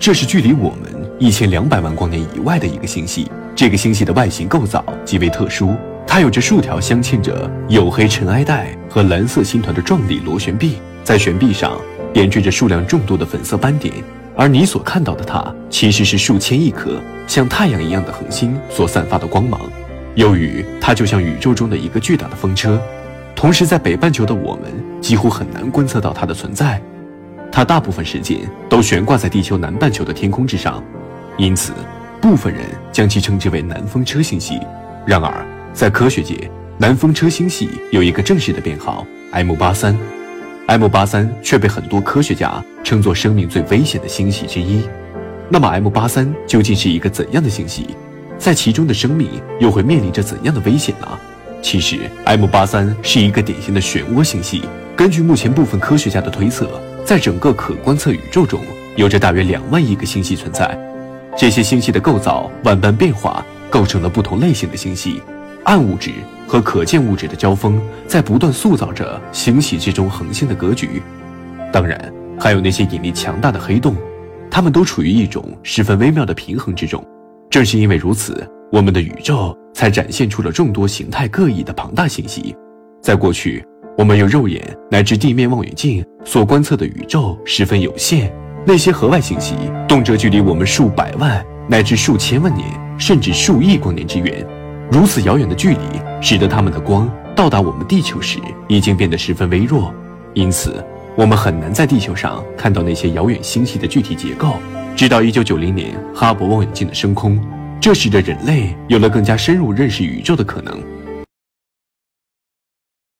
这是距离我们一千两百万光年以外的一个星系。这个星系的外形构造极为特殊，它有着数条镶嵌着黝黑尘埃带和蓝色星团的壮丽螺旋臂，在旋臂上点缀着数量众多的粉色斑点。而你所看到的它，其实是数千亿颗像太阳一样的恒星所散发的光芒。由于它就像宇宙中的一个巨大的风车，同时在北半球的我们几乎很难观测到它的存在。它大部分时间都悬挂在地球南半球的天空之上，因此部分人将其称之为南风车星系。然而，在科学界，南风车星系有一个正式的编号 M 八三，M 八三却被很多科学家称作生命最危险的星系之一。那么，M 八三究竟是一个怎样的星系？在其中的生命又会面临着怎样的危险呢？其实，M 八三是一个典型的漩涡星系。根据目前部分科学家的推测，在整个可观测宇宙中，有着大约两万亿个星系存在。这些星系的构造万般变化，构成了不同类型的星系。暗物质和可见物质的交锋，在不断塑造着星系之中恒星的格局。当然，还有那些引力强大的黑洞，它们都处于一种十分微妙的平衡之中。正是因为如此，我们的宇宙才展现出了众多形态各异的庞大星系。在过去。我们用肉眼乃至地面望远镜所观测的宇宙十分有限，那些河外星系动辄距离我们数百万乃至数千万年，甚至数亿光年之远。如此遥远的距离，使得它们的光到达我们地球时已经变得十分微弱，因此我们很难在地球上看到那些遥远星系的具体结构。直到1990年哈勃望远镜的升空，这使得人类有了更加深入认识宇宙的可能。